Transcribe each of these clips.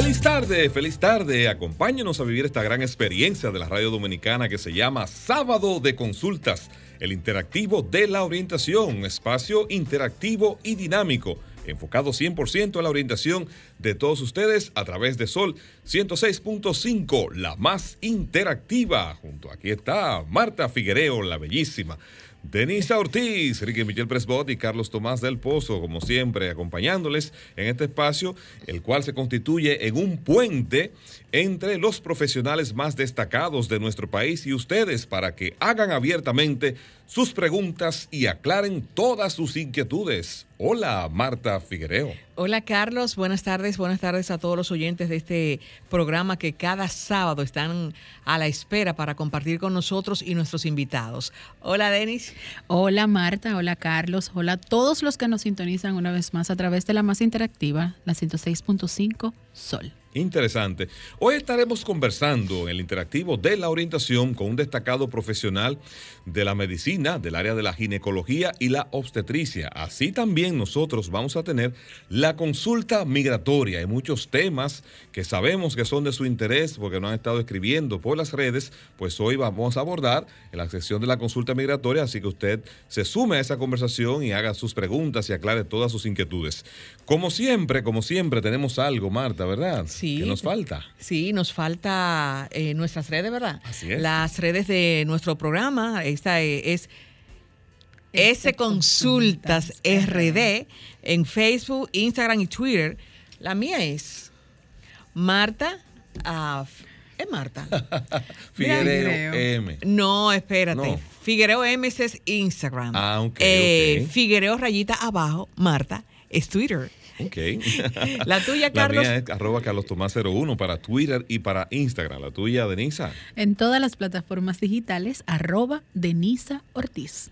Feliz tarde, feliz tarde. Acompáñenos a vivir esta gran experiencia de la radio dominicana que se llama Sábado de Consultas, el interactivo de la orientación, un espacio interactivo y dinámico, enfocado 100% a la orientación de todos ustedes a través de Sol 106.5, la más interactiva. Junto aquí está Marta Figuereo, la bellísima. Denisa Ortiz, Ricky Michel Presbot y Carlos Tomás del Pozo, como siempre, acompañándoles en este espacio, el cual se constituye en un puente entre los profesionales más destacados de nuestro país y ustedes para que hagan abiertamente sus preguntas y aclaren todas sus inquietudes. Hola, Marta Figuereo. Hola, Carlos. Buenas tardes. Buenas tardes a todos los oyentes de este programa que cada sábado están a la espera para compartir con nosotros y nuestros invitados. Hola, Denis. Hola, Marta. Hola, Carlos. Hola a todos los que nos sintonizan una vez más a través de la más interactiva, la 106.5 Sol. Interesante. Hoy estaremos conversando en el interactivo de la orientación con un destacado profesional de la medicina, del área de la ginecología y la obstetricia. Así también nosotros vamos a tener la consulta migratoria. Hay muchos temas que sabemos que son de su interés porque nos han estado escribiendo por las redes, pues hoy vamos a abordar en la sección de la consulta migratoria, así que usted se sume a esa conversación y haga sus preguntas y aclare todas sus inquietudes. Como siempre, como siempre, tenemos algo, Marta, ¿verdad? Sí. ¿Qué nos falta? Sí, nos falta eh, nuestras redes, ¿verdad? Así es. Las redes de nuestro programa. Esta eh, es S Consultas RD en Facebook, Instagram y Twitter. La mía es Marta. ¿Es Marta? Figuereo M. No, espérate. No. Figuereo M es Instagram. Ah, ok, Eh. Figuereo rayita abajo, Marta, es Twitter. Ok. La tuya, La Carlos. mía es arroba Carlos Tomás 01 para Twitter y para Instagram. La tuya, Denisa. En todas las plataformas digitales, arroba Denisa Ortiz.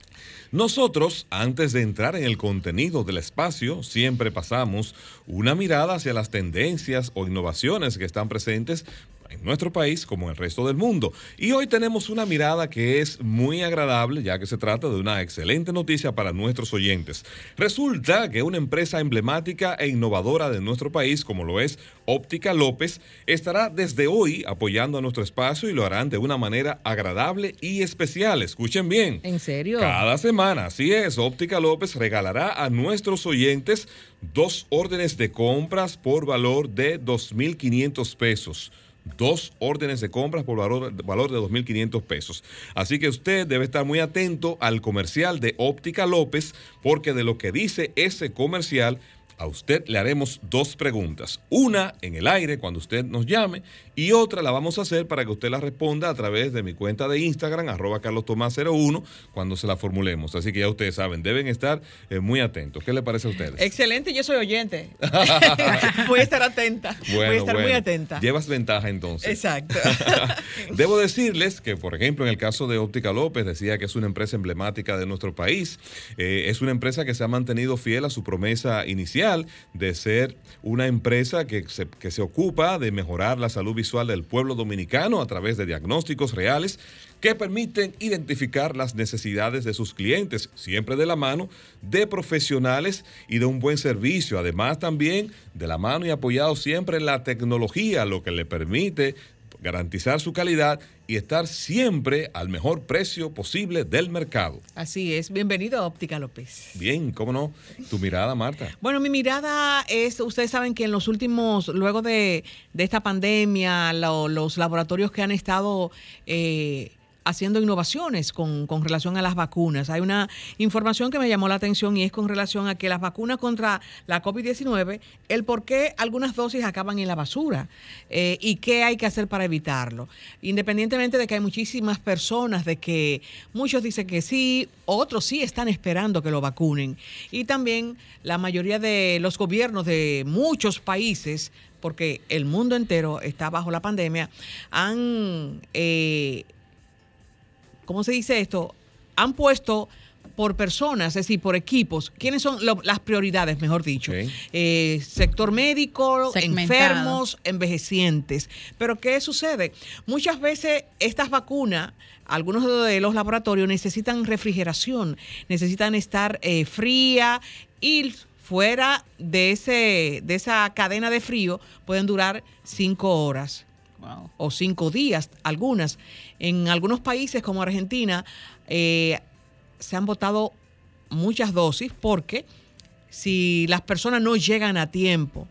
Nosotros, antes de entrar en el contenido del espacio, siempre pasamos una mirada hacia las tendencias o innovaciones que están presentes en nuestro país como en el resto del mundo. Y hoy tenemos una mirada que es muy agradable, ya que se trata de una excelente noticia para nuestros oyentes. Resulta que una empresa emblemática e innovadora de nuestro país, como lo es Óptica López, estará desde hoy apoyando a nuestro espacio y lo harán de una manera agradable y especial. Escuchen bien. ¿En serio? Cada semana, así es, Óptica López regalará a nuestros oyentes dos órdenes de compras por valor de 2.500 pesos. Dos órdenes de compras por valor, valor de 2.500 pesos. Así que usted debe estar muy atento al comercial de Óptica López, porque de lo que dice ese comercial, a usted le haremos dos preguntas. Una en el aire cuando usted nos llame y otra la vamos a hacer para que usted la responda a través de mi cuenta de Instagram, arroba carlostomás01, cuando se la formulemos. Así que ya ustedes saben, deben estar eh, muy atentos. ¿Qué le parece a ustedes? Excelente, yo soy oyente. Voy a estar atenta. Voy a estar muy atenta. Llevas ventaja entonces. Exacto. Debo decirles que, por ejemplo, en el caso de Óptica López, decía que es una empresa emblemática de nuestro país. Eh, es una empresa que se ha mantenido fiel a su promesa inicial de ser una empresa que se, que se ocupa de mejorar la salud visual del pueblo dominicano a través de diagnósticos reales que permiten identificar las necesidades de sus clientes, siempre de la mano de profesionales y de un buen servicio. Además, también de la mano y apoyado siempre en la tecnología, lo que le permite garantizar su calidad y estar siempre al mejor precio posible del mercado. Así es. Bienvenido a Óptica López. Bien, ¿cómo no? Tu mirada, Marta. Bueno, mi mirada es, ustedes saben que en los últimos, luego de, de esta pandemia, lo- los laboratorios que han estado eh, haciendo innovaciones con, con, relación a las vacunas. Hay una información que me llamó la atención y es con relación a que las vacunas contra la COVID-19, el por qué algunas dosis acaban en la basura eh, y qué hay que hacer para evitarlo. Independientemente de que hay muchísimas personas, de que muchos dicen que sí, otros sí están esperando que lo vacunen. Y también la mayoría de los gobiernos de muchos países porque el mundo entero está bajo la pandemia, han, eh, ¿cómo se dice esto? Han puesto por personas, es decir, por equipos, ¿quiénes son las prioridades, mejor dicho? Eh, sector médico, enfermos, envejecientes. Pero ¿qué sucede? Muchas veces estas vacunas, algunos de los laboratorios necesitan refrigeración, necesitan estar eh, fría y fuera de, ese, de esa cadena de frío pueden durar cinco horas o cinco días, algunas. En algunos países como Argentina eh, se han votado muchas dosis porque si las personas no llegan a tiempo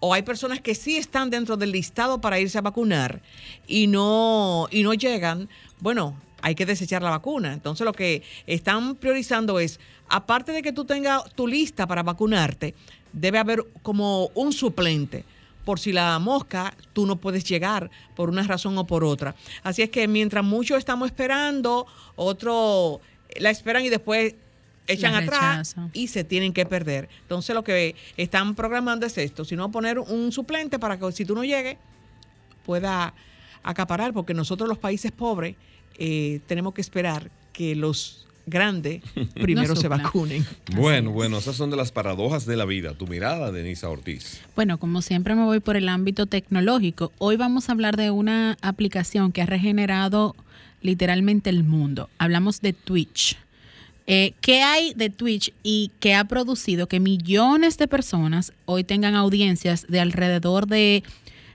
o hay personas que sí están dentro del listado para irse a vacunar y no, y no llegan, bueno, hay que desechar la vacuna. Entonces lo que están priorizando es, aparte de que tú tengas tu lista para vacunarte, debe haber como un suplente por si la mosca tú no puedes llegar por una razón o por otra. Así es que mientras muchos estamos esperando, otros la esperan y después echan atrás y se tienen que perder. Entonces lo que están programando es esto, sino poner un suplente para que si tú no llegues pueda acaparar, porque nosotros los países pobres eh, tenemos que esperar que los grandes primero se vacunen. Bueno, bueno, esas son de las paradojas de la vida. Tu mirada, Denisa Ortiz. Bueno, como siempre me voy por el ámbito tecnológico. Hoy vamos a hablar de una aplicación que ha regenerado literalmente el mundo. Hablamos de Twitch. Eh, ¿Qué hay de Twitch y qué ha producido que millones de personas hoy tengan audiencias de alrededor de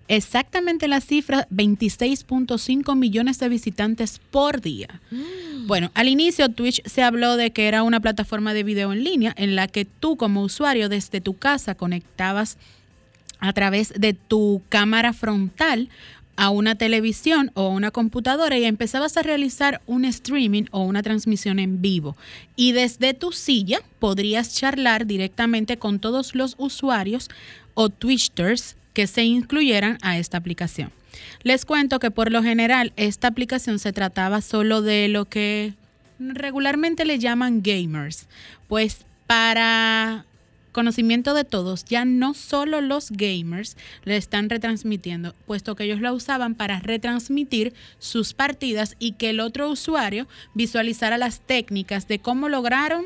exactamente la cifra 26.5 millones de visitantes por día. Mm. Bueno, al inicio Twitch se habló de que era una plataforma de video en línea en la que tú como usuario desde tu casa conectabas a través de tu cámara frontal a una televisión o una computadora y empezabas a realizar un streaming o una transmisión en vivo. Y desde tu silla podrías charlar directamente con todos los usuarios o Twitchers que se incluyeran a esta aplicación. Les cuento que por lo general esta aplicación se trataba solo de lo que regularmente le llaman gamers, pues para conocimiento de todos, ya no solo los gamers le están retransmitiendo, puesto que ellos la usaban para retransmitir sus partidas y que el otro usuario visualizara las técnicas de cómo lograron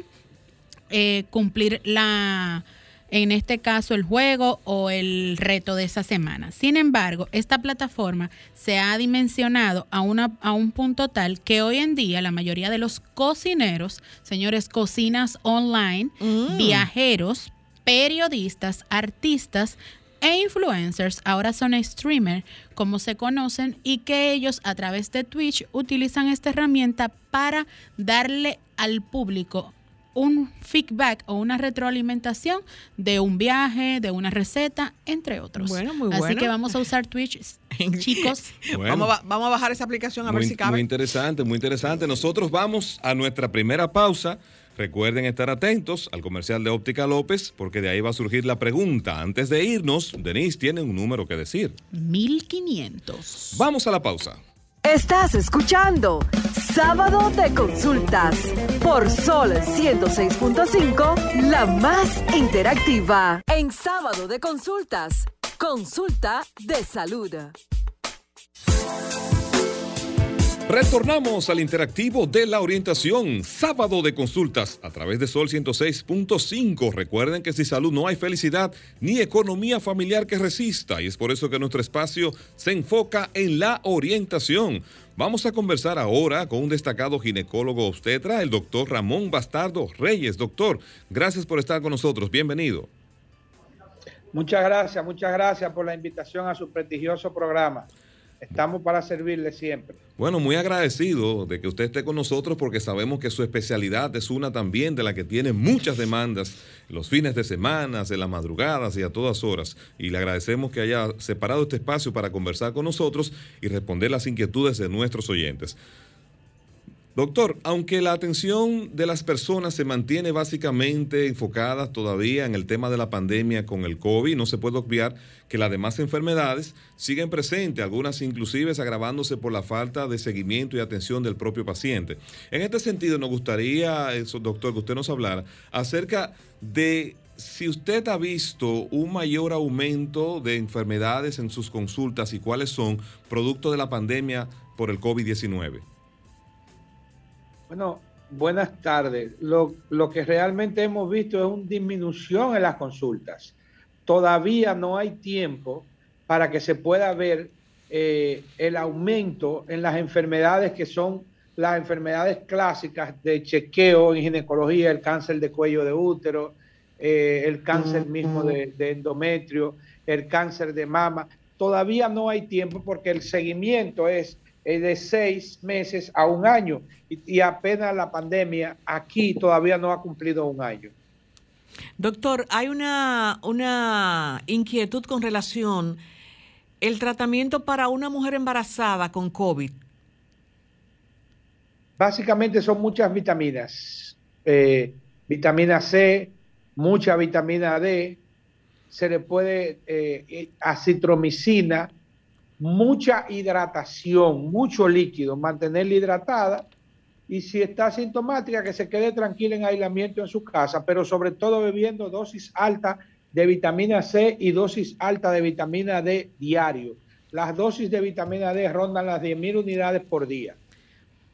eh, cumplir la, en este caso el juego o el reto de esa semana. Sin embargo, esta plataforma se ha dimensionado a, una, a un punto tal que hoy en día la mayoría de los cocineros, señores, cocinas online, mm. viajeros, periodistas, artistas, e influencers ahora son streamers, como se conocen, y que ellos a través de Twitch utilizan esta herramienta para darle al público un feedback o una retroalimentación de un viaje, de una receta, entre otros. Bueno, muy bueno. Así que vamos a usar Twitch, chicos. Vamos, a, vamos, a, bajar esa aplicación a ver si cabe. Muy interesante, muy interesante. Nosotros vamos a nuestra primera pausa. Recuerden estar atentos al comercial de Óptica López porque de ahí va a surgir la pregunta. Antes de irnos, Denise tiene un número que decir. 1500. Vamos a la pausa. Estás escuchando Sábado de Consultas por Sol 106.5, la más interactiva. En Sábado de Consultas, consulta de salud. Retornamos al interactivo de la orientación, sábado de consultas a través de Sol 106.5. Recuerden que sin salud no hay felicidad ni economía familiar que resista y es por eso que nuestro espacio se enfoca en la orientación. Vamos a conversar ahora con un destacado ginecólogo obstetra, el doctor Ramón Bastardo Reyes. Doctor, gracias por estar con nosotros. Bienvenido. Muchas gracias, muchas gracias por la invitación a su prestigioso programa. Estamos para servirle siempre. Bueno, muy agradecido de que usted esté con nosotros porque sabemos que su especialidad es una también de la que tiene muchas demandas los fines de semana, en las madrugadas y a todas horas. Y le agradecemos que haya separado este espacio para conversar con nosotros y responder las inquietudes de nuestros oyentes. Doctor, aunque la atención de las personas se mantiene básicamente enfocada todavía en el tema de la pandemia con el COVID, no se puede obviar que las demás enfermedades siguen presentes, algunas inclusive agravándose por la falta de seguimiento y atención del propio paciente. En este sentido, nos gustaría, doctor, que usted nos hablara acerca de si usted ha visto un mayor aumento de enfermedades en sus consultas y cuáles son producto de la pandemia por el COVID-19. Bueno, buenas tardes. Lo, que realmente hemos visto es una disminución en las consultas. Todavía no hay tiempo para que se pueda ver eh, el aumento en las enfermedades que son las enfermedades clásicas de chequeo en ginecología, el cáncer de cuello de útero, eh, el cáncer mismo de, de endometrio, el cáncer de mama. Todavía no hay tiempo porque el seguimiento es de seis meses a un año y, apenas la pandemia aquí todavía no ha cumplido un año. Doctor, hay una, una inquietud con relación el tratamiento para una mujer embarazada con COVID. Básicamente son muchas vitaminas. Eh, vitamina C, mucha vitamina D, se le puede eh, acitromicina, mucha hidratación, mucho líquido, mantenerla hidratada y si está sintomática que se quede tranquila en aislamiento en su casa, pero sobre todo bebiendo dosis alta de vitamina C y dosis alta de vitamina D diario. Las dosis de vitamina D rondan las 10.000 unidades por día.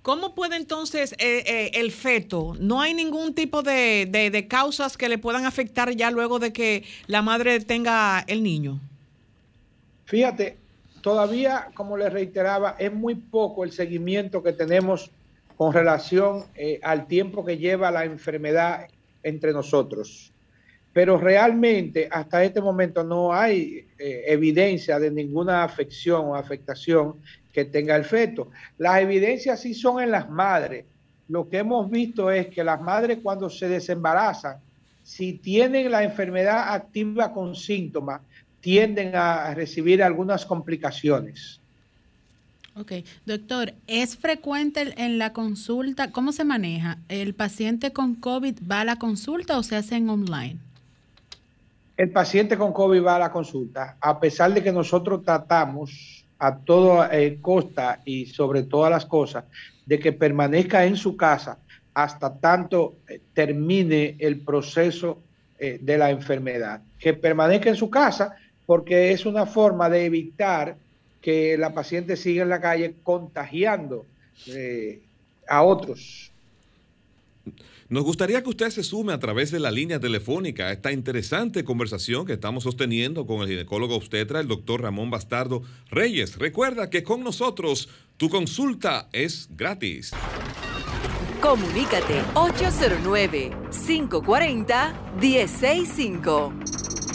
¿Cómo puede entonces eh, eh, el feto? ¿No hay ningún tipo de, de causas que le puedan afectar ya luego de que la madre tenga el niño? Fíjate, todavía, como les reiteraba, es muy poco el seguimiento que tenemos con relación eh, al tiempo que lleva la enfermedad entre nosotros. Pero realmente hasta este momento no hay eh, evidencia de ninguna afección o afectación que tenga el feto. Las evidencias sí son en las madres. Lo que hemos visto es que las madres cuando se desembarazan, si tienen la enfermedad activa con síntomas, tienden a recibir algunas complicaciones. Ok, doctor, ¿es frecuente en la consulta? ¿Cómo se maneja? ¿El paciente con COVID va a la consulta o se hace en online? El paciente con COVID va a la consulta, a pesar de que nosotros tratamos a toda eh, costa y sobre todas las cosas de que permanezca en su casa hasta tanto eh, termine el proceso eh, de la enfermedad. Que permanezca en su casa porque es una forma de evitar que la paciente siga en la calle contagiando eh, a otros. Nos gustaría que usted se sume a través de la línea telefónica a esta interesante conversación que estamos sosteniendo con el ginecólogo obstetra, el doctor Ramón Bastardo Reyes. Recuerda que con nosotros tu consulta es gratis. Comunícate 809 540 165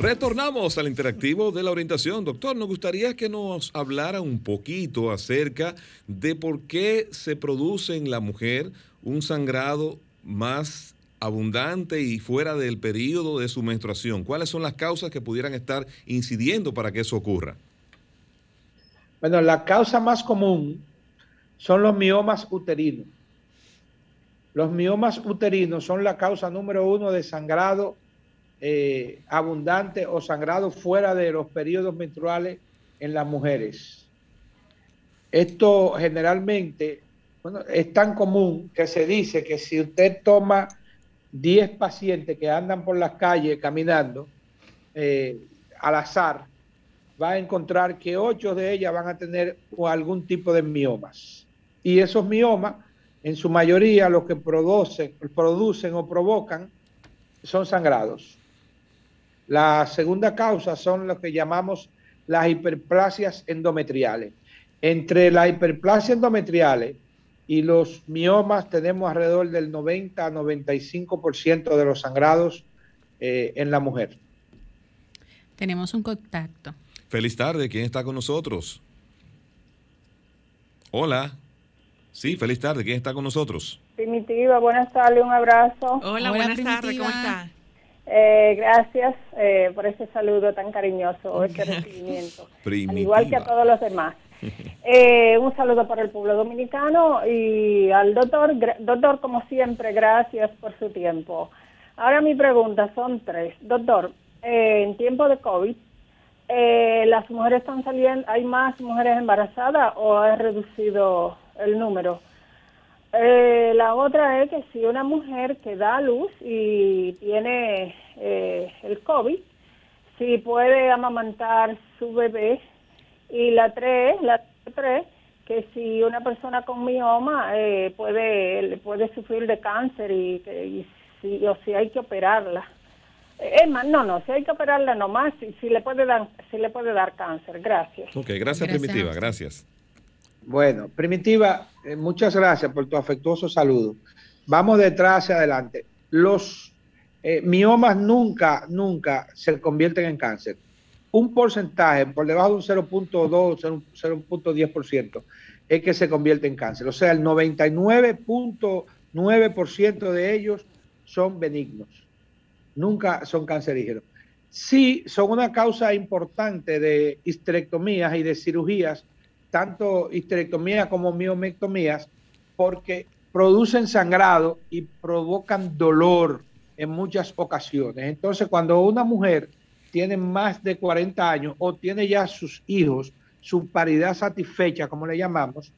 Retornamos al interactivo de la orientación. Doctor, nos gustaría que nos hablara un poquito acerca de por qué se produce en la mujer un sangrado más abundante y fuera del periodo de su menstruación. ¿Cuáles son las causas que pudieran estar incidiendo para que eso ocurra? Bueno, la causa más común son los miomas uterinos. Los miomas uterinos son la causa número uno de sangrado eh, abundante o sangrado fuera de los periodos menstruales en las mujeres. Esto generalmente bueno, es tan común que se dice que si usted toma 10 pacientes que andan por las calles caminando eh, al azar, va a encontrar que 8 de ellas van a tener algún tipo de miomas. Y esos miomas, en su mayoría, lo que producen, producen o provocan son sangrados. La segunda causa son lo que llamamos las hiperplasias endometriales. Entre las hiperplasias endometriales y los miomas tenemos alrededor del 90 a 95% de los sangrados eh, en la mujer. Tenemos un contacto. Feliz tarde, ¿quién está con nosotros? Hola. Sí, feliz tarde, ¿quién está con nosotros? Primitiva, buenas tardes, un abrazo. Hola, buenas tardes, ¿cómo está? Eh, gracias eh, por ese saludo tan cariñoso, este recibimiento. Al igual que a todos los demás. Eh, un saludo para el pueblo dominicano y al doctor. Doctor, como siempre, gracias por su tiempo. Ahora mi pregunta son tres. Doctor, en tiempo de COVID, ¿las mujeres están saliendo, hay más mujeres embarazadas o ha reducido el número? Eh, la otra es que si una mujer que da a luz y tiene eh, el COVID, si puede amamantar su bebé. Y la tres, la tres, que si una persona con mioma eh, puede puede sufrir de cáncer y, si, o si hay que operarla. Es más, no, no, si hay que operarla nomás, si, si le puede dar si le puede dar cáncer. Gracias. Ok, gracias, Primitiva, gracias. Bueno, Primitiva, eh, muchas gracias por tu afectuoso saludo. Vamos detrás hacia adelante. Los eh, miomas nunca, nunca se convierten en cáncer. Un porcentaje por debajo de un 0.2, 0.10% es que se convierte en cáncer. O sea, el 99.9% de ellos son benignos. Nunca son cancerígenos. Sí, son una causa importante de histerectomías y de cirugías tanto histerectomías como miomectomías, porque producen sangrado y provocan dolor en muchas ocasiones. Entonces, cuando una mujer tiene más de 40 años o tiene ya sus hijos, su paridad satisfecha, como le llamamos,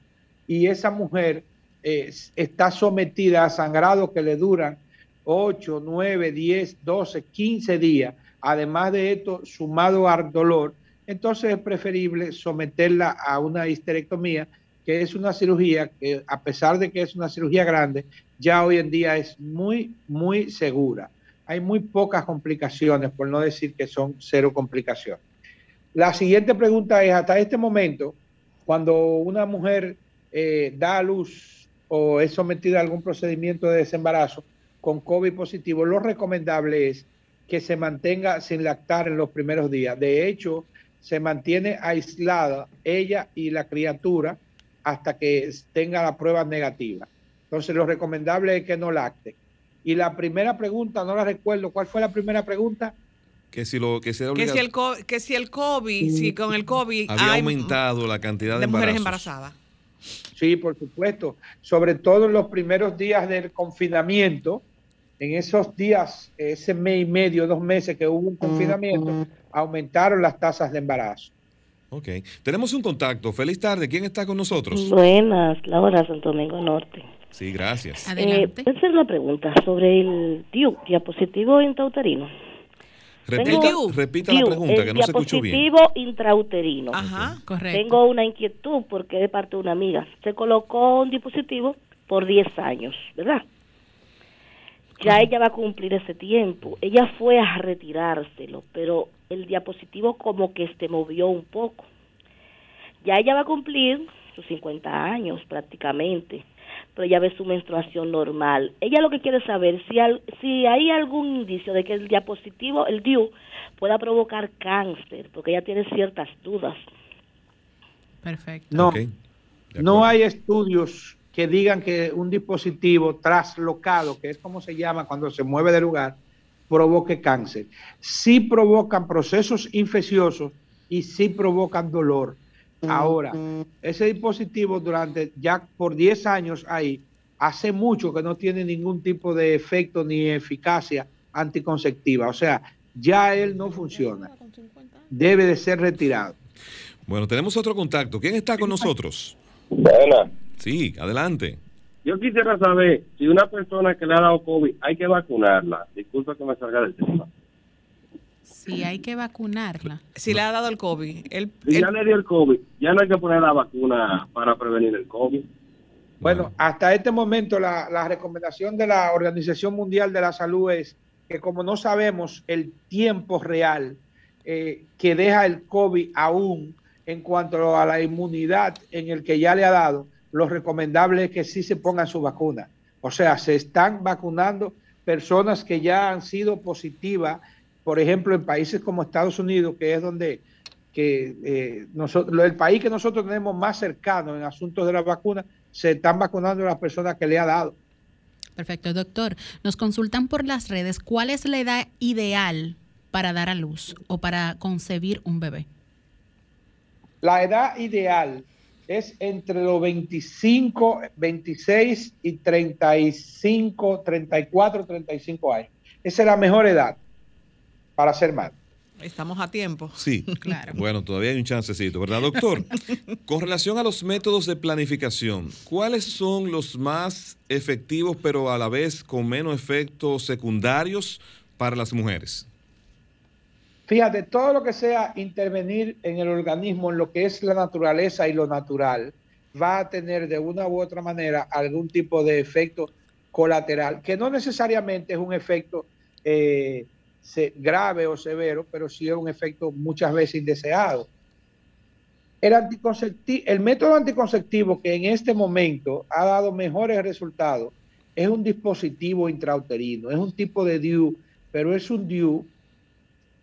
y esa mujer eh, está sometida a sangrado que le duran 8, 9, 10, 12, 15 días, además de esto, sumado al dolor, entonces es preferible someterla a una histerectomía, que es una cirugía que a pesar de que es una cirugía grande, ya hoy en día es muy, muy segura. Hay muy pocas complicaciones, por no decir que son cero complicaciones. La siguiente pregunta es, hasta este momento, cuando una mujer eh, da a luz o es sometida a algún procedimiento de desembarazo con COVID positivo, lo recomendable es que se mantenga sin lactar en los primeros días. De hecho, se mantiene aislada ella y la criatura hasta que tenga la prueba negativa. Entonces, lo recomendable es que no lacte. Y la primera pregunta, no la recuerdo, ¿cuál fue la primera pregunta? Que si, lo, que, si el, que si el COVID, si con el COVID había aumentado la cantidad de, mujeres embarazadas. Sí, por supuesto. Sobre todo en los primeros días del confinamiento, en esos días, ese mes y medio, dos meses que hubo un confinamiento, aumentaron las tasas de embarazo. Ok. Tenemos un contacto. Feliz tarde. ¿Quién está con nosotros? Buenas, Laura Santo Domingo Norte. Sí, gracias. Adelante. Eh, es la pregunta sobre el diapositivo intrauterino. repita la pregunta, que no se escuchó bien. Diapositivo intrauterino. Ajá, correcto. Tengo una inquietud porque de parte de una amiga. Se colocó un dispositivo por 10 años, ¿verdad? Ya ella va a cumplir ese tiempo. Ella fue a retirárselo, pero el diapositivo como que se movió un poco. Ya ella va a cumplir sus 50 años prácticamente, pero ella ve su menstruación normal. Ella lo que quiere saber si, si hay algún indicio de que el diapositivo, el DIU, pueda provocar cáncer, porque ella tiene ciertas dudas. Perfecto. No, no hay estudios que digan que un dispositivo traslocado, que es como se llama cuando se mueve de lugar, provoque cáncer. Sí provocan procesos infecciosos y sí provocan dolor. Ahora, ese dispositivo durante ya por 10 años ahí, hace mucho que no tiene ningún tipo de efecto ni eficacia anticonceptiva. O sea, ya él no funciona. Debe de ser retirado. Bueno, tenemos otro contacto. ¿Quién está con nosotros? Buena. Sí, adelante. Yo quisiera saber si una persona que le ha dado COVID hay que vacunarla. Disculpa que me salga del tema. Sí, hay que vacunarla. Si le ha dado el COVID. El, si ya le dio el COVID, ya no hay que poner la vacuna para prevenir el COVID. Bueno, hasta este momento la, la recomendación de la Organización Mundial de la Salud es que como no sabemos el tiempo real eh, que deja el COVID aún en cuanto a la inmunidad en el que ya le ha dado, lo recomendable es que sí se pongan su vacuna. O sea, se están vacunando personas que ya han sido positivas, por ejemplo, en países como Estados Unidos, que es donde que eh, nosotros, el país que nosotros tenemos más cercano en asuntos de la vacuna, se están vacunando las personas que le ha dado. Perfecto, doctor. Nos consultan por las redes cuál es la edad ideal para dar a luz o para concebir un bebé. La edad ideal es entre los 25, 26 y 35, 34, 35 años. Esa es la mejor edad para ser madre. Estamos a tiempo. Sí, claro. Bueno, todavía hay un chancecito, ¿verdad, doctor? Con relación a los métodos de planificación, ¿cuáles son los más efectivos, pero a la vez con menos efectos secundarios para las mujeres? Fíjate, todo lo que sea intervenir en el organismo, en lo que es la naturaleza y lo natural, va a tener de una u otra manera algún tipo de efecto colateral, que no necesariamente es un efecto eh, grave o severo, pero sí es un efecto muchas veces indeseado. El, el método anticonceptivo que en este momento ha dado mejores resultados es un dispositivo intrauterino, es un tipo de DIU, pero es un DIU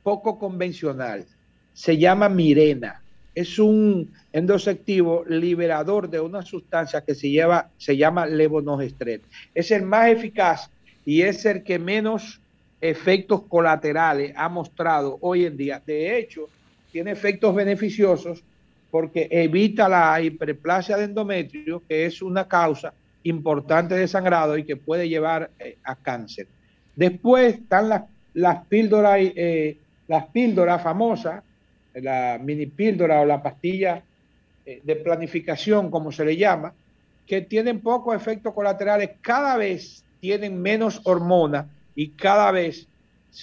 poco convencional. Se llama Mirena. Es un endosectivo liberador de una sustancia que se, lleva, se llama levonorgestrel. Es el más eficaz y es el que menos efectos colaterales ha mostrado hoy en día. De hecho, tiene efectos beneficiosos porque evita la hiperplasia de endometrio, que es una causa importante de sangrado y que puede llevar eh, a cáncer. Después están las, las píldoras eh, las píldoras famosas, la mini píldora o la pastilla eh, de planificación, como se le llama, que tienen pocos efectos colaterales, cada vez tienen menos hormonas y cada vez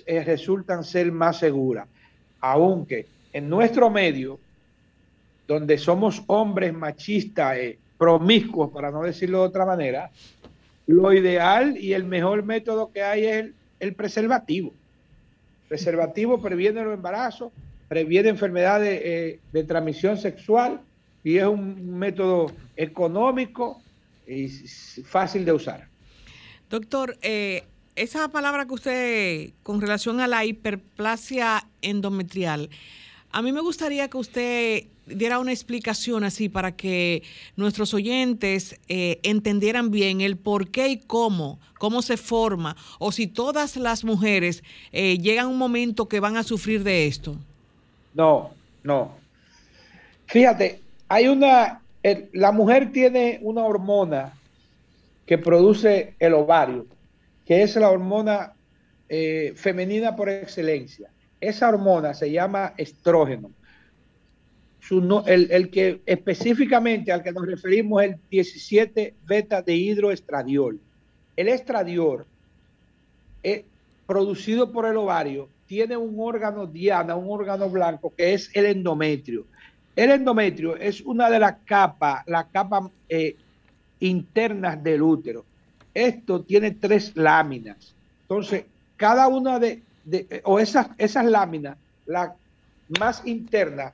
eh, resultan ser más seguras. Aunque en nuestro medio, donde somos hombres machistas, eh, promiscuos, para no decirlo de otra manera, lo ideal y el mejor método que hay es el preservativo. Preservativo previene los embarazos, previene enfermedades eh, de transmisión sexual y es un método económico y fácil de usar. Doctor, eh, esa palabra que usted, con relación a la hiperplasia endometrial, a mí me gustaría que usted diera una explicación así para que nuestros oyentes eh, entendieran bien el por qué y cómo, cómo se forma, o si todas las mujeres eh, llegan a un momento que van a sufrir de esto. No, no. Fíjate, hay una, la mujer tiene una hormona que produce el ovario, que es la hormona eh, femenina por excelencia. Esa hormona se llama estrógeno el, que específicamente al que nos referimos el 17 beta de hidroestradiol. El estradiol, es producido por el ovario, tiene un órgano diana, un órgano blanco, que es el endometrio. El endometrio es una de las capas, las capas eh, internas del útero. Esto tiene tres láminas. Entonces, cada una de, de o esas, esas láminas, la más interna,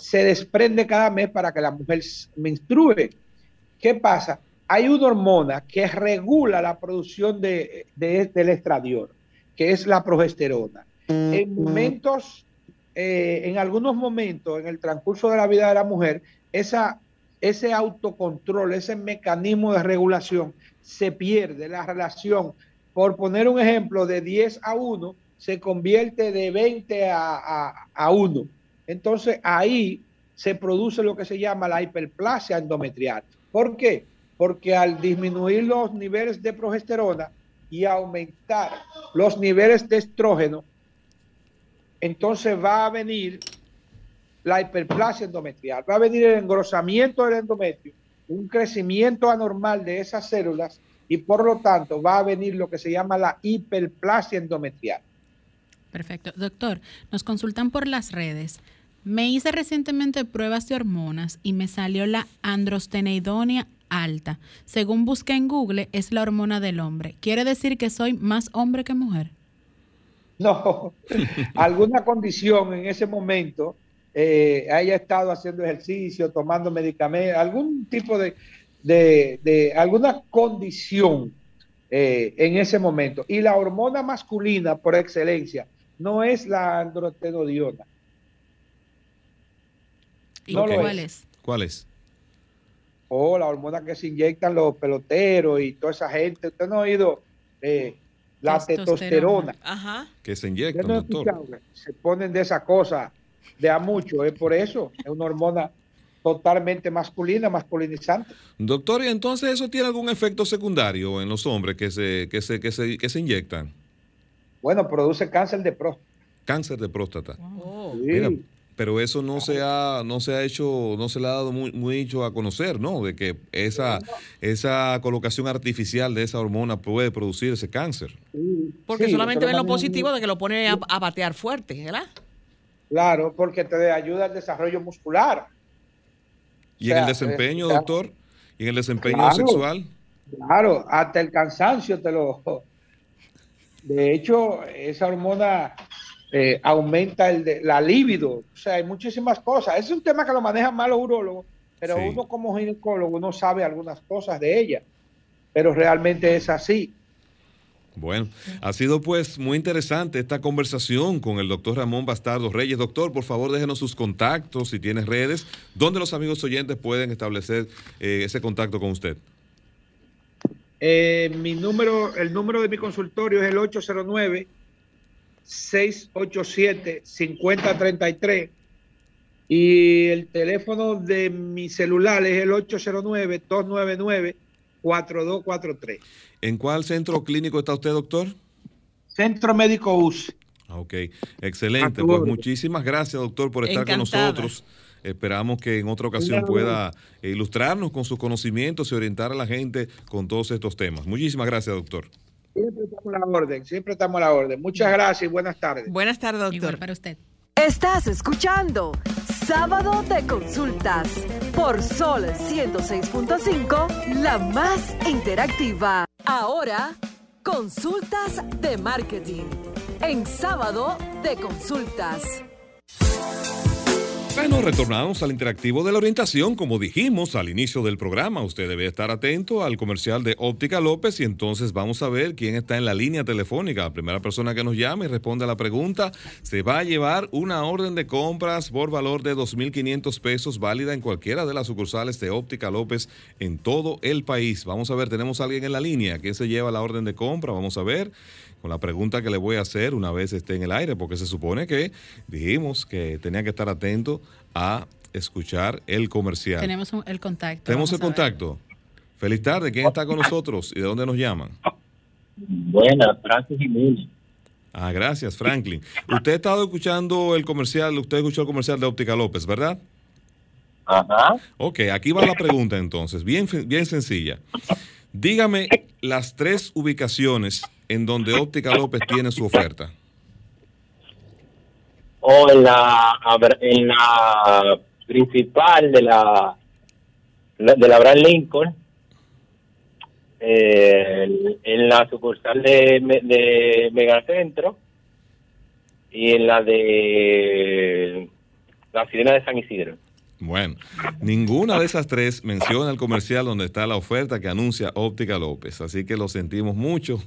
se desprende cada mes para que la mujer menstrue. ¿Qué pasa? Hay una hormona que regula la producción de, del estradiol, que es la progesterona. En momentos, eh, en algunos momentos, en el transcurso de la vida de la mujer, esa, ese autocontrol, ese mecanismo de regulación se pierde. La relación, por poner un ejemplo, de 10 a 1 se convierte de 20 a, a, a 1 entonces ahí se produce lo que se llama la hiperplasia endometrial. ¿Por qué? Porque al disminuir los niveles de progesterona y aumentar los niveles de estrógeno, entonces va a venir la hiperplasia endometrial, va a venir el engrosamiento del endometrio, un crecimiento anormal de esas células y por lo tanto va a venir lo que se llama la hiperplasia endometrial. Perfecto. Doctor, nos consultan por las redes. Me hice recientemente pruebas de hormonas y me salió la androsteneidonia alta. Según busqué en Google, es la hormona del hombre. ¿Quiere decir que soy más hombre que mujer? No, alguna condición en ese momento eh, haya estado haciendo ejercicio, tomando medicamentos, algún tipo de, de, alguna condición eh, en ese momento. Y la hormona masculina por excelencia no es la androstenodiona ¿Y cuál es? ¿Cuál es? Oh, la hormona que se inyectan los peloteros y toda esa gente. Usted no ha oído eh, la testosterona. Ajá. Que se inyectan, doctor. Se ponen de esa cosa de a mucho. Es por eso. Es una hormona totalmente masculina, masculinizante. Doctor, ¿y entonces eso tiene algún efecto secundario en los hombres que se, que se, que se, que se inyectan? Bueno, produce cáncer de próstata. Cáncer de próstata. Oh. Pero eso no se ha, no se ha hecho, no se le ha dado muy, mucho a conocer, ¿no? De que esa, esa colocación artificial de esa hormona puede producir ese cáncer. Porque solamente ven lo positivo de que lo pone a, a batear fuerte, ¿verdad? Claro, porque te ayuda al desarrollo muscular ¿Y en el desempeño, doctor? ¿Y en el desempeño sexual? Claro, hasta el cansancio te lo... De hecho, esa hormona eh, aumenta el de, la libido, o sea, hay muchísimas cosas. Es un tema que lo manejan más los urólogos, pero uno como ginecólogo no sabe algunas cosas de ella, pero realmente es así. Bueno, ha sido pues muy interesante esta conversación con el doctor Ramón Bastardo Reyes. Doctor, por favor déjenos sus contactos, si tienes redes, donde los amigos oyentes pueden establecer eh, ese contacto con usted. Eh, mi número, el número de mi consultorio es el 809 687 5033 y el teléfono de mi celular es el 809 299 4243. ¿En cuál centro clínico está usted, doctor? Centro Médico UCI. Ah, ok, excelente. Pues muchísimas gracias, doctor, por estar con nosotros. Esperamos que en otra ocasión pueda ilustrarnos con sus conocimientos y orientar a la gente con todos estos temas. Muchísimas gracias, doctor. Siempre estamos a la orden, siempre estamos a la orden. Muchas gracias y buenas tardes. Buenas tardes, doctor. Igual para usted. Estás escuchando Sábado de Consultas por Sol 106.5, la más interactiva. Ahora, consultas de marketing. En Sábado de Consultas. Bueno, retornamos al interactivo de la orientación. Como dijimos al inicio del programa, usted debe estar atento al comercial de Óptica López y entonces vamos a ver quién está en la línea telefónica. La primera persona que nos llame y responde a la pregunta se va a llevar una orden de compras por valor de 2.500 pesos válida en cualquiera de las sucursales de Óptica López en todo el país. Vamos a ver, tenemos a alguien en la línea. ¿Quién se lleva la orden de compra? Vamos a ver con la pregunta que le voy a hacer una vez esté en el aire, porque se supone que dijimos que tenía que estar atento a escuchar el comercial. Tenemos el contacto. Tenemos el contacto. Feliz tarde, ¿quién está con nosotros y de dónde nos llaman? Buenas, Francis Jiménez. Ah, gracias, Franklin. Usted ha estado escuchando el comercial, usted escuchó el comercial de Óptica López, ¿verdad? Ajá. Ok, aquí va la pregunta entonces, bien, bien sencilla. Dígame las tres ubicaciones en donde Óptica López tiene su oferta? O en la, en la principal de la de la Brand Lincoln, eh, en la sucursal de, de Megacentro y en la de la Sirena de San Isidro. Bueno, ninguna de esas tres menciona el comercial donde está la oferta que anuncia Óptica López, así que lo sentimos mucho.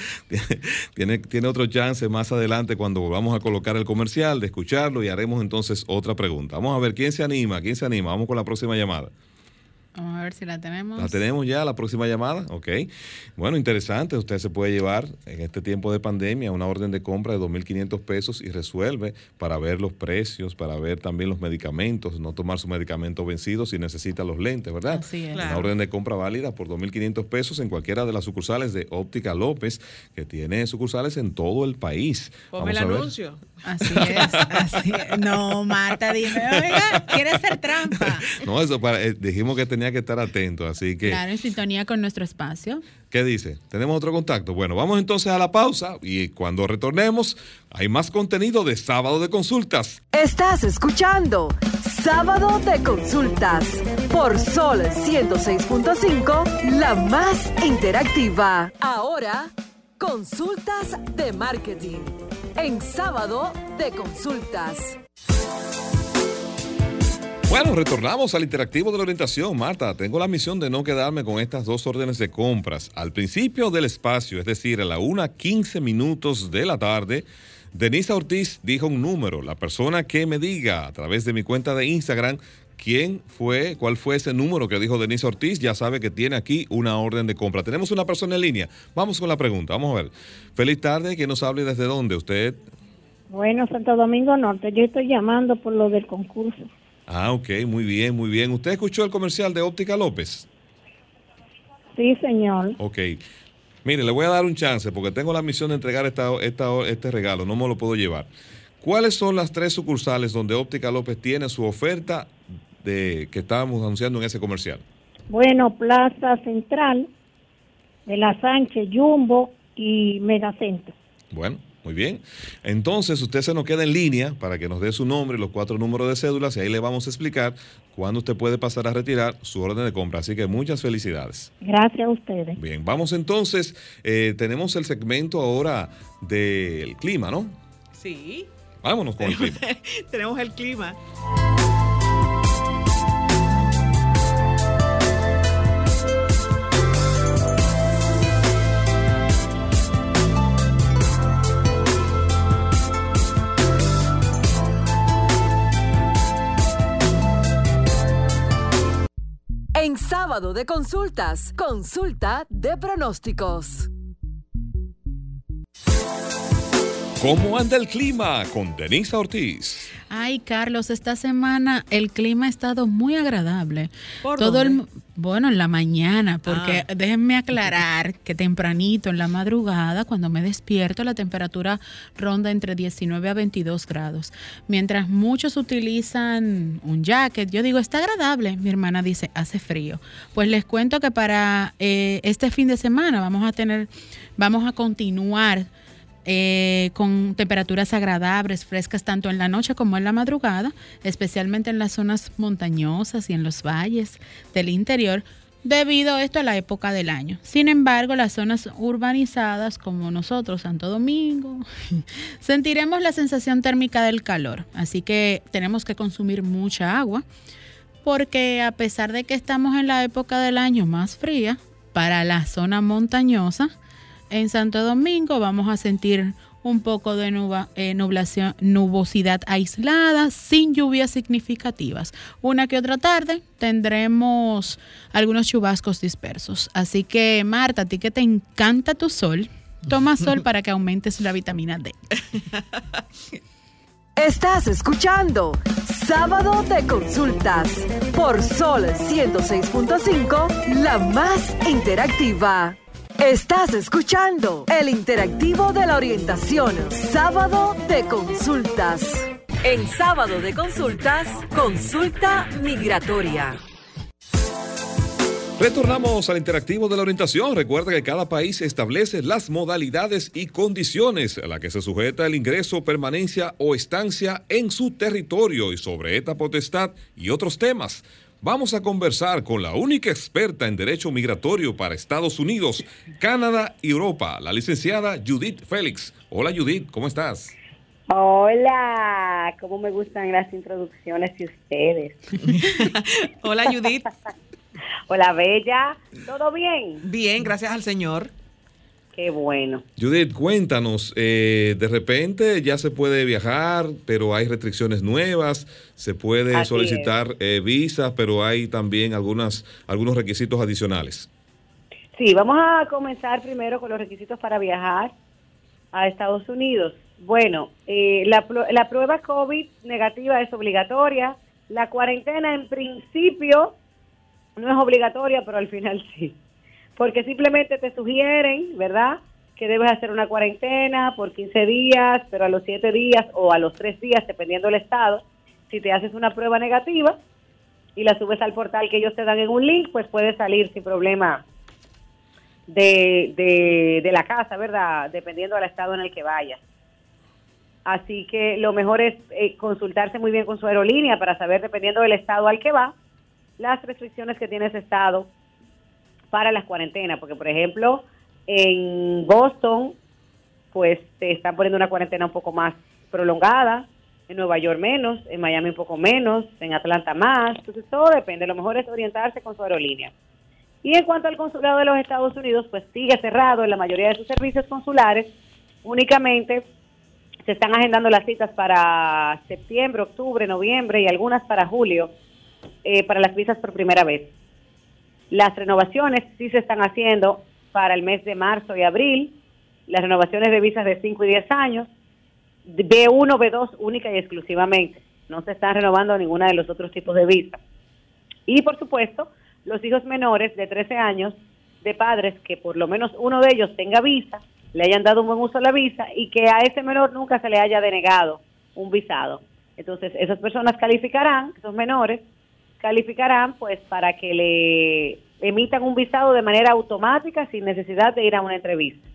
tiene, tiene otro chance más adelante cuando volvamos a colocar el comercial de escucharlo y haremos entonces otra pregunta. Vamos a ver quién se anima, quién se anima. Vamos con la próxima llamada. Vamos a ver si la tenemos. La tenemos ya, la próxima llamada. Ok. Bueno, interesante. Usted se puede llevar en este tiempo de pandemia una orden de compra de 2.500 pesos y resuelve para ver los precios, para ver también los medicamentos, no tomar su medicamento vencido si necesita los lentes, ¿verdad? Así es. Una orden de compra válida por 2.500 pesos en cualquiera de las sucursales de Óptica López, que tiene sucursales en todo el país. Vamos el anuncio. Así es, así es. No, Marta, dime, oiga, ¿quieres hacer trampa? No, eso para, eh, dijimos que tenía que estar atento, así que... Claro, en sintonía con nuestro espacio. ¿Qué dice? ¿Tenemos otro contacto? Bueno, vamos entonces a la pausa y cuando retornemos hay más contenido de Sábado de Consultas. Estás escuchando Sábado de Consultas por Sol 106.5, la más interactiva. Ahora, consultas de marketing en Sábado de Consultas. Bueno, retornamos al interactivo de la orientación. Marta, tengo la misión de no quedarme con estas dos órdenes de compras. Al principio del espacio, es decir, a la 1.15 minutos de la tarde, Denisa Ortiz dijo un número. La persona que me diga a través de mi cuenta de Instagram quién fue, cuál fue ese número que dijo Denise Ortiz, ya sabe que tiene aquí una orden de compra. Tenemos una persona en línea. Vamos con la pregunta, vamos a ver. Feliz tarde, ¿quién nos hable desde dónde? ¿Usted? Bueno, Santo Domingo Norte, yo estoy llamando por lo del concurso. Ah, ok, muy bien, muy bien. ¿Usted escuchó el comercial de Óptica López? Sí, señor. Ok. Mire, le voy a dar un chance porque tengo la misión de entregar esta, este regalo, no me lo puedo llevar. ¿Cuáles son las tres sucursales donde Óptica López tiene su oferta de que estábamos anunciando en ese comercial? Bueno, Plaza Central, de la Sánchez, Jumbo y Megacentro. Bueno, muy bien. Entonces, usted se nos queda en línea para que nos dé su nombre y los cuatro números de cédulas y ahí le vamos a explicar cuándo usted puede pasar a retirar su orden de compra. Así que muchas felicidades. Gracias a ustedes. Bien, vamos entonces. Eh, tenemos el segmento ahora del clima, ¿no? Sí. Vámonos con el clima. tenemos el clima. En sábado de consultas, consulta de pronósticos. ¿Cómo anda el clima con Denisa Ortiz? Ay, Carlos, esta semana el clima ha estado muy agradable. ¿Por Todo el bueno, en la mañana, porque ah. déjenme aclarar que tempranito en la madrugada, cuando me despierto, la temperatura ronda entre 19 a 22 grados. Mientras muchos utilizan un jacket, yo digo, está agradable. Mi hermana dice, hace frío. Pues les cuento que para eh, este fin de semana vamos a tener, vamos a continuar eh, con temperaturas agradables, frescas tanto en la noche como en la madrugada, especialmente en las zonas montañosas y en los valles del interior, debido a esto a la época del año. Sin embargo, las zonas urbanizadas como nosotros, Santo Domingo, sentiremos la sensación térmica del calor, así que tenemos que consumir mucha agua, porque a pesar de que estamos en la época del año más fría, para la zona montañosa, en Santo Domingo vamos a sentir un poco de eh, nublación, nubosidad aislada, sin lluvias significativas. Una que otra tarde tendremos algunos chubascos dispersos. Así que, Marta, a ti que te encanta tu sol, toma sol para que aumentes la vitamina D. Estás escuchando Sábado de Consultas por Sol 106.5, la más interactiva. Estás escuchando el interactivo de la orientación, sábado de consultas. En sábado de consultas, consulta migratoria. Retornamos al interactivo de la orientación. Recuerda que cada país establece las modalidades y condiciones a las que se sujeta el ingreso, permanencia o estancia en su territorio y sobre esta potestad y otros temas. Vamos a conversar con la única experta en derecho migratorio para Estados Unidos, Canadá y Europa, la licenciada Judith Félix. Hola Judith, ¿cómo estás? Hola, cómo me gustan las introducciones de ustedes. Hola Judith. Hola Bella, ¿todo bien? Bien, gracias al Señor. Qué bueno. Judith, cuéntanos, eh, de repente ya se puede viajar, pero hay restricciones nuevas, se puede solicitar eh, visas, pero hay también algunas, algunos requisitos adicionales. Sí, vamos a comenzar primero con los requisitos para viajar a Estados Unidos. Bueno, eh, la, la prueba COVID negativa es obligatoria, la cuarentena en principio no es obligatoria, pero al final sí porque simplemente te sugieren, ¿verdad? Que debes hacer una cuarentena por 15 días, pero a los 7 días o a los 3 días, dependiendo del estado, si te haces una prueba negativa y la subes al portal que ellos te dan en un link, pues puedes salir sin problema de, de, la casa, ¿verdad? Dependiendo del estado en el que vayas. Así que lo mejor es eh, consultarse muy bien con su aerolínea para saber, dependiendo del estado al que va, las restricciones que tiene ese estado para las cuarentenas, porque por ejemplo, en Boston, pues te están poniendo una cuarentena un poco más prolongada, en Nueva York menos, en Miami un poco menos, en Atlanta más, entonces todo depende, lo mejor es orientarse con su aerolínea. Y en cuanto al consulado de los Estados Unidos, pues sigue cerrado en la mayoría de sus servicios consulares, únicamente Se están agendando las citas para septiembre, octubre, noviembre y algunas para julio eh, para las visas por primera vez. Las renovaciones sí se están haciendo para el mes de marzo y abril, las renovaciones de visas de 5 y 10 años, B1, B2 única y exclusivamente. No se están renovando ninguna de los otros tipos de visas. Y por supuesto, los hijos menores de 13 años de padres que por lo menos uno de ellos tenga visa, le hayan dado un buen uso a la visa y que a ese menor nunca se le haya denegado un visado. Entonces, esas personas calificarán, esos menores, calificarán pues para que le emitan un visado de manera automática sin necesidad de ir a una entrevista.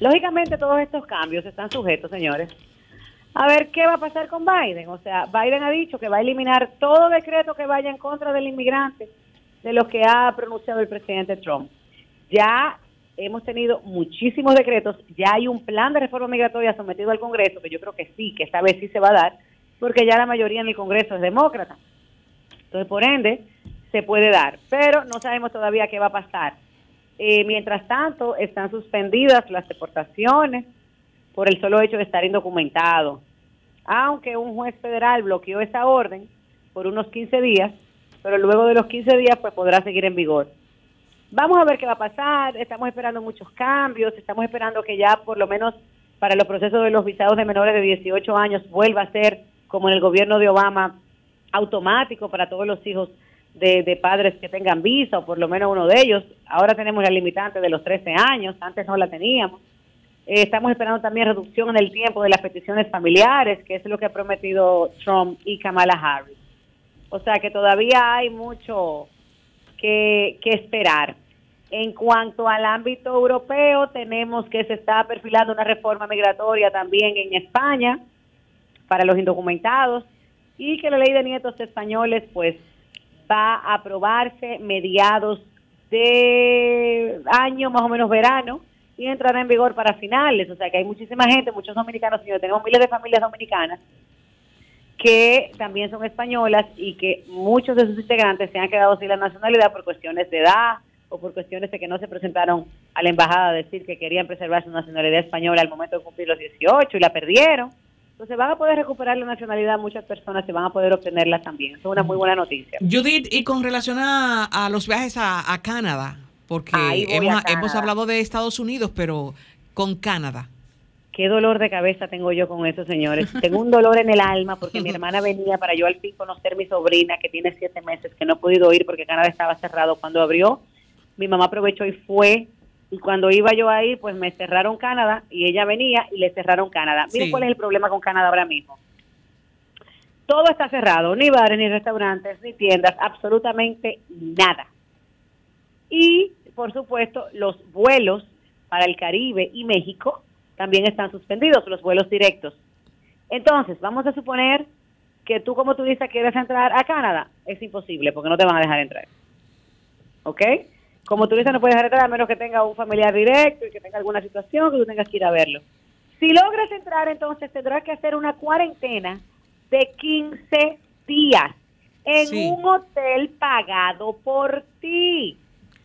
Lógicamente todos estos cambios están sujetos, señores, a ver qué va a pasar con Biden. O sea, Biden ha dicho que va a eliminar todo decreto que vaya en contra del inmigrante de lo que ha pronunciado el presidente Trump. Ya hemos tenido muchísimos decretos, ya hay un plan de reforma migratoria sometido al Congreso, que yo creo que sí, que esta vez sí se va a dar, porque ya la mayoría en el Congreso es demócrata. Entonces, por ende, se puede dar, pero no sabemos todavía qué va a pasar. Eh, mientras tanto, están suspendidas las deportaciones por el solo hecho de estar indocumentado. Aunque un juez federal bloqueó esa orden por unos 15 días, pero luego de los 15 días pues podrá seguir en vigor. Vamos a ver qué va a pasar, estamos esperando muchos cambios, estamos esperando que ya por lo menos para los procesos de los visados de menores de 18 años vuelva a ser como en el gobierno de Obama automático para todos los hijos de, padres que tengan visa o por lo menos uno de ellos. Ahora tenemos la limitante de los 13 años, antes no la teníamos. Eh, estamos esperando también reducción en el tiempo de las peticiones familiares, que es lo que ha prometido Trump y Kamala Harris. O sea que todavía hay mucho que, que esperar. En cuanto al ámbito europeo, tenemos que se está perfilando una reforma migratoria también en España para los indocumentados y que la ley de nietos españoles pues va a aprobarse mediados de año, más o menos verano, y entrará en vigor para finales. O sea que hay muchísima gente, muchos dominicanos, señor, tenemos miles de familias dominicanas que también son españolas y que muchos de sus integrantes se han quedado sin la nacionalidad por cuestiones de edad o por cuestiones de que no se presentaron a la embajada a decir que querían preservar su nacionalidad española al momento de cumplir los 18 y la perdieron. Entonces van a poder recuperar la nacionalidad muchas personas y van a poder obtenerla también. es una muy buena noticia. Judith, y con relación a, los viajes a, Canadá, porque hemos, hemos hablado de Estados Unidos, pero con Canadá. Qué dolor de cabeza tengo yo con eso, señores. Tengo un dolor en el alma porque mi hermana venía para yo al fin conocer a mi sobrina que tiene siete meses, que no he podido ir porque Canadá estaba cerrado. Cuando abrió, mi mamá aprovechó y fue y cuando iba yo ahí, pues me cerraron Canadá y ella venía y le cerraron Canadá. Miren cuál es el problema con Canadá ahora mismo. Todo está cerrado, ni bares, ni restaurantes, ni tiendas, absolutamente nada. Y, por supuesto, los vuelos para el Caribe y México también están suspendidos, los vuelos directos. Entonces, vamos a suponer que tú, como tú dices, quieres entrar a Canadá. Es imposible porque no te van a dejar entrar. ¿Ok? Como dices, no puedes entrar a menos que tenga un familiar directo y que tenga alguna situación que tú tengas que ir a verlo. Si logras entrar, entonces tendrás que hacer una cuarentena de 15 días en un hotel pagado por ti.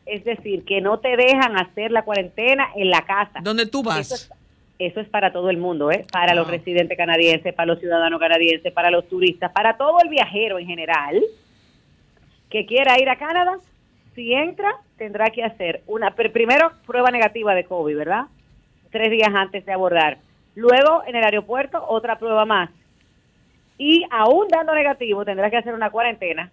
Es decir, que no te dejan hacer la cuarentena en la casa. ¿Dónde tú vas? Eso es, para todo el mundo, ¿eh? Para los residentes canadienses, para los ciudadanos canadienses, para los turistas, para todo el viajero en general que quiera ir a Canadá. Si entra, tendrá que hacer una, primero prueba negativa de COVID, ¿verdad? Tres días antes de abordar. Luego, en el aeropuerto, otra prueba más. Y aún dando negativo, tendrá que hacer una cuarentena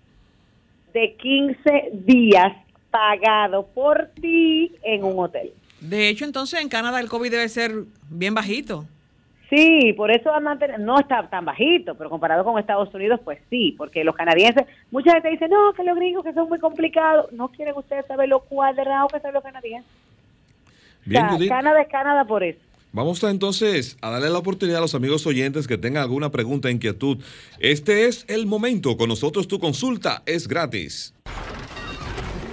de 15 días pagado por ti en un hotel. De hecho, entonces en Canadá el COVID debe ser bien bajito. Sí, por eso no está tan bajito, pero comparado con Estados Unidos, pues sí, porque los canadienses, mucha gente dice, no, que los gringos que son muy complicados, no quieren ustedes saber lo cuadrado que son los canadienses. Bien, Canadá es Canadá por eso. Vamos a, entonces a darle la oportunidad a los amigos oyentes que tengan alguna pregunta, inquietud. Este es el momento. Con nosotros tu consulta es gratis.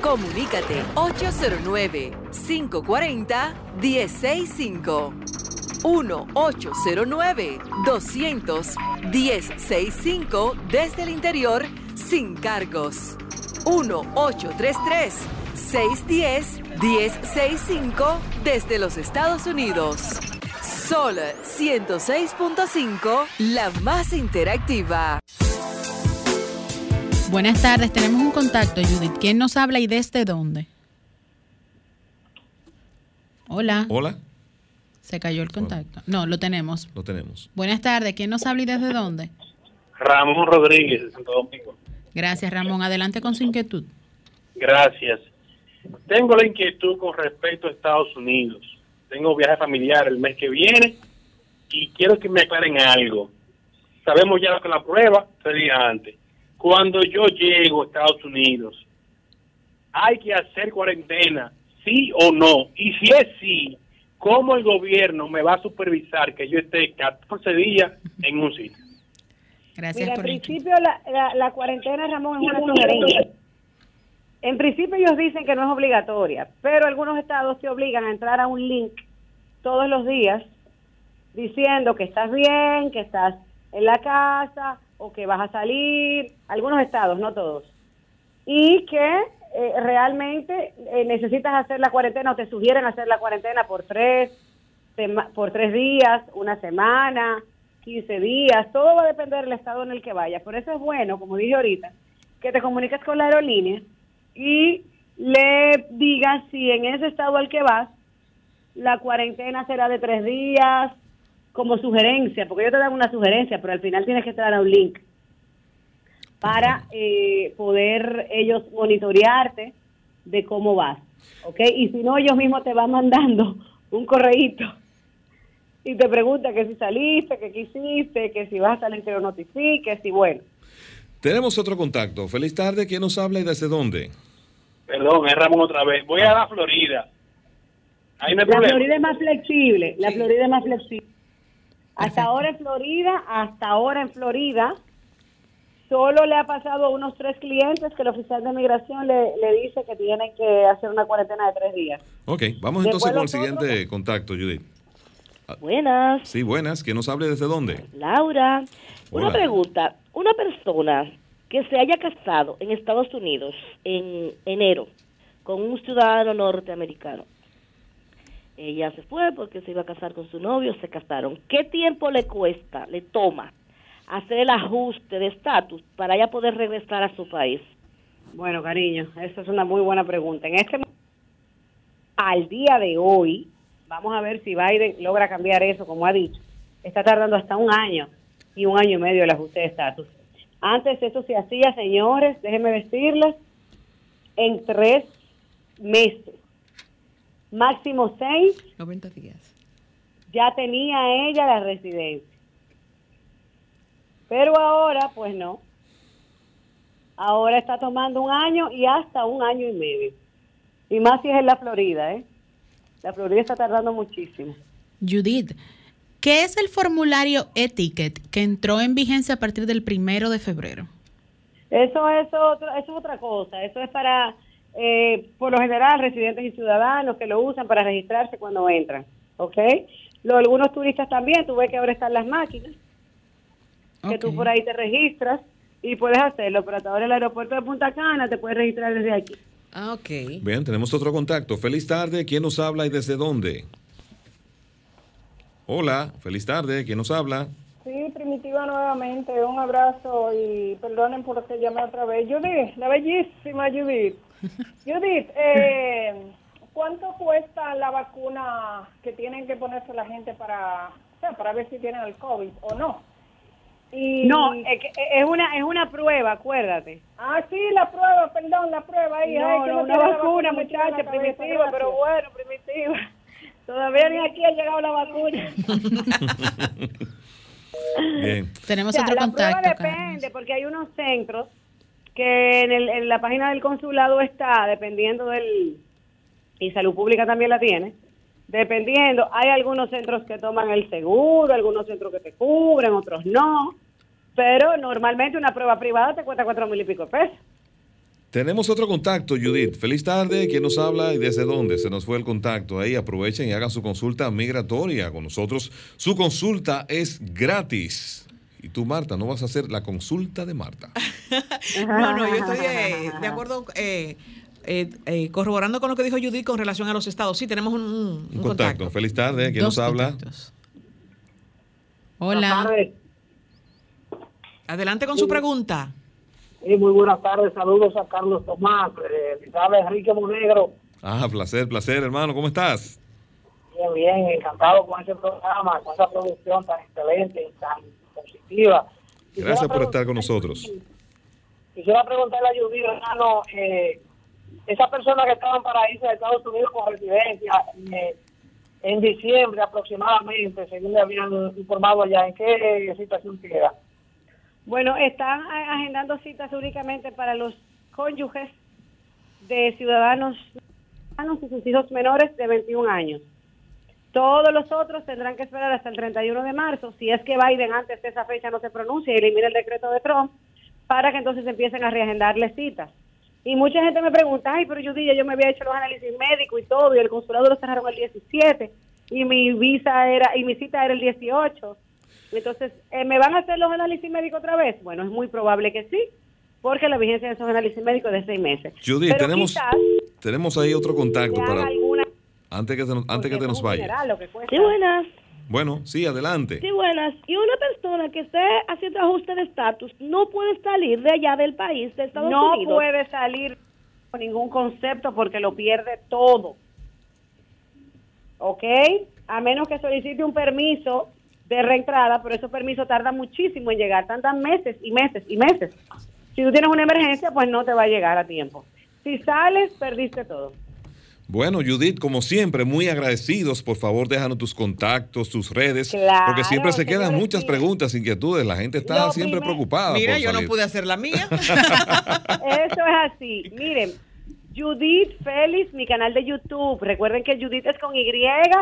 Comunícate 809 540 165 1-809-200-1065 desde el interior sin cargos. 1-833-610-1065 desde los Estados Unidos. Sol 106.5, la más interactiva. Buenas tardes, tenemos un contacto, Judith. ¿Quién nos habla y desde dónde? Hola. Hola. Se cayó el contacto. No, lo tenemos. Lo tenemos. Buenas tardes, ¿quién nos habla y desde dónde? Ramón Rodríguez, de Santo Domingo. Gracias, Ramón. Adelante con su inquietud. Gracias. Tengo la inquietud con respecto a Estados Unidos. Tengo viaje familiar el mes que viene y quiero que me aclaren algo. Sabemos ya que la prueba sería antes. Cuando yo llego a Estados Unidos, hay que hacer cuarentena, sí o no. Y si es sí, ¿cómo el gobierno me va a supervisar que yo esté 14 días en un sitio? Gracias. en principio la, la, cuarentena, Ramón, es una sugerencia. En principio ellos dicen que no es obligatoria, pero algunos estados te obligan a entrar a un link todos los días diciendo que estás bien, que estás en la casa o que vas a salir, algunos estados, no todos, y que eh, realmente eh, necesitas hacer la cuarentena o te sugieren hacer la cuarentena por tres, por tres días, una semana, 15 días, todo va a depender del estado en el que vayas. Por eso es bueno, como dije ahorita, que te comuniques con la aerolínea y le digas si en ese estado al que vas, la cuarentena será de tres días, como sugerencia, porque yo te dan una sugerencia, pero al final tienes que entrar a un link para eh, poder ellos monitorearte de cómo vas, ¿ok? Y si no, ellos mismos te van mandando un correíto y te pregunta que si saliste, que quisiste, que si vas a salir que lo notifiques y bueno. Tenemos otro contacto. Feliz tarde. ¿Quién nos habla y desde dónde? Perdón, es Ramón otra vez. Voy a la Florida. la Florida es más flexible. La Florida es más flexible. Hasta ahora en Florida, hasta ahora en Florida, solo le ha pasado a unos tres clientes que el oficial de migración le, dice que tienen que hacer una cuarentena de tres días. Ok, vamos entonces con el siguiente contacto, Judith. Buenas. Sí, buenas. ¿Quién nos hable desde dónde? Laura. Una pregunta. Una persona que se haya casado en Estados Unidos en enero con un ciudadano norteamericano. Ella se fue porque se iba a casar con su novio, se casaron. ¿Qué tiempo le cuesta, le toma hacer el ajuste de estatus para ella poder regresar a su país? Bueno, cariño, esa es una muy buena pregunta. En este al día de hoy, Vamos a ver si Biden logra cambiar eso, como ha dicho. Está tardando hasta un año y un año y medio el ajuste de estatus. Antes eso se hacía, señores, déjenme decirles, en tres meses. Máximo seis. 90 días. Ya tenía ella la residencia. Pero ahora, pues no. Ahora está tomando un año y hasta un año y medio. Y más si es en la Florida, ¿eh? La Florida está tardando muchísimo. Judith, ¿qué es el formulario Etiquette que entró en vigencia a partir del primero de febrero? Eso es, otro, eso es otra cosa. Eso es para, eh, por lo general, residentes y ciudadanos que lo usan para registrarse cuando entran. ¿Ok? Lo, algunos turistas también, tú ves que ahora están las máquinas, que tú por ahí te registras y puedes hacerlo, pero hasta ahora el aeropuerto de Punta Cana te puedes registrar desde aquí. Ah, ok. Bien, tenemos otro contacto. Feliz tarde. ¿Quién nos habla y desde dónde? Hola, feliz tarde. ¿Quién nos habla? Sí, Primitiva nuevamente. Un abrazo y perdonen por que llamé otra vez. Judith, la bellísima Judith. Judith, eh, ¿cuánto cuesta la vacuna que tienen que ponerse la gente para, para ver si tienen el COVID o no? No, es, una es una prueba, acuérdate. Ah, sí, la prueba, perdón, la prueba ahí. No, no, una vacuna, muchacha, primitiva, pero bueno, primitiva. Todavía ni aquí ha llegado la vacuna. Bien. Tenemos otro la contacto. La prueba depende, porque hay unos centros que en, el, en la página del consulado está, dependiendo del... Y Salud Pública también la tiene Dependiendo, hay algunos centros que toman el seguro, algunos centros que te cubren, otros no. Pero normalmente una prueba privada te cuesta cuatro mil y pico de pesos. Tenemos otro contacto, Judith. Feliz tarde. ¿Quién nos habla y desde dónde? Se nos fue el contacto. Ahí aprovechen y hagan su consulta migratoria con nosotros. Su consulta es gratis. Y tú, Marta, no vas a hacer la consulta de Marta. no, no, yo estoy eh, de acuerdo. Eh, eh, eh, corroborando con lo que dijo Judith con relación a los estados, sí, tenemos un, contacto. Feliz tarde, ¿quién nos habla? Hola. Adelante con su pregunta. Sí, muy buenas tardes. Saludos a Carlos Tomás. Sabe Enrique Monegro. Ah, placer, placer, hermano. ¿Cómo estás? Bien, bien. Encantado con este programa, con esa producción tan excelente y tan positiva. Gracias por estar con nosotros. Quisiera preguntarle a Judy, hermano, eh, esas personas que estaban para irse a Estados Unidos con residencia eh, en diciembre aproximadamente, según le habían informado allá, ¿en qué situación queda? Bueno, están agendando citas únicamente para los cónyuges de ciudadanos y sus hijos menores de 21 años. Todos los otros tendrán que esperar hasta el 31 de marzo, si es que Biden antes de esa fecha no se pronuncia y elimina el decreto de Trump, para que entonces empiecen a reagendarle citas. Y mucha gente me pregunta, ay, pero yo dije, yo me había hecho los análisis médicos y todo, y el consulado lo cerraron el 17, y mi visa era, y mi cita era el 18. Entonces, eh, ¿me van a hacer los análisis médicos otra vez? Bueno, es muy probable que sí, porque la vigencia de esos análisis médicos es de seis meses. Judy, tenemos, tenemos ahí otro contacto para... antes que, antes que te nos vaya. Sí, buenas. Bueno, sí, adelante. Sí, buenas. Y una persona que esté haciendo ajuste de estatus no puede salir de allá del país, de Estados Unidos. No puede salir con ningún concepto porque lo pierde todo. ¿Ok? A menos que solicite un permiso de reentrada, pero esos permisos tardan muchísimo en llegar, tardan meses y meses y meses. Si tú tienes una emergencia, pues no te va a llegar a tiempo. Si sales, perdiste todo. Bueno, Judith, como siempre, muy agradecidos. Por favor, déjanos tus contactos, tus redes, porque siempre se quedan muchas preguntas, inquietudes. La gente está siempre preocupada. Mira, yo no pude hacer la mía. Eso es así. Miren, Judith Félix, mi canal de YouTube. Recuerden que Judith es con Y,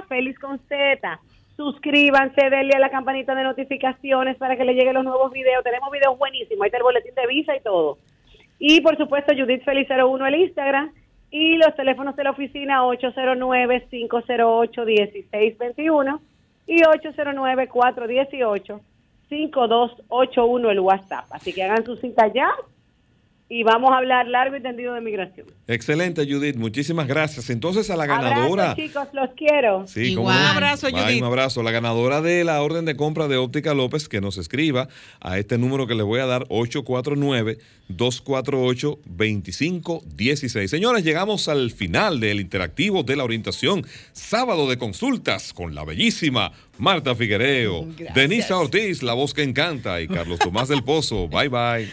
Félix con Z. Suscríbanse, denle a la campanita de notificaciones para que le lleguen los nuevos videos. Tenemos videos buenísimos. Ahí está el boletín de visa y todo. Y por supuesto, Judith Félix 01 el Instagram y los teléfonos de la oficina 809-508-1621 y 809-418-5281 el WhatsApp. Así que hagan su cita ya y vamos a hablar largo y tendido de migración. Excelente, Judith. Muchísimas gracias. Entonces, a la ganadora. Abrazo, chicos, los quiero. Sí, Un abrazo, Judith. un abrazo. La ganadora de la orden de compra de Óptica López, que nos escriba a este número que le voy a dar, 849-248-2516. Señores, llegamos al final del interactivo de la orientación. Sábado de consultas con la bellísima Marta Figuereo, Denisa Ortiz, la voz que encanta, y Carlos Tomás del Pozo. Bye, bye.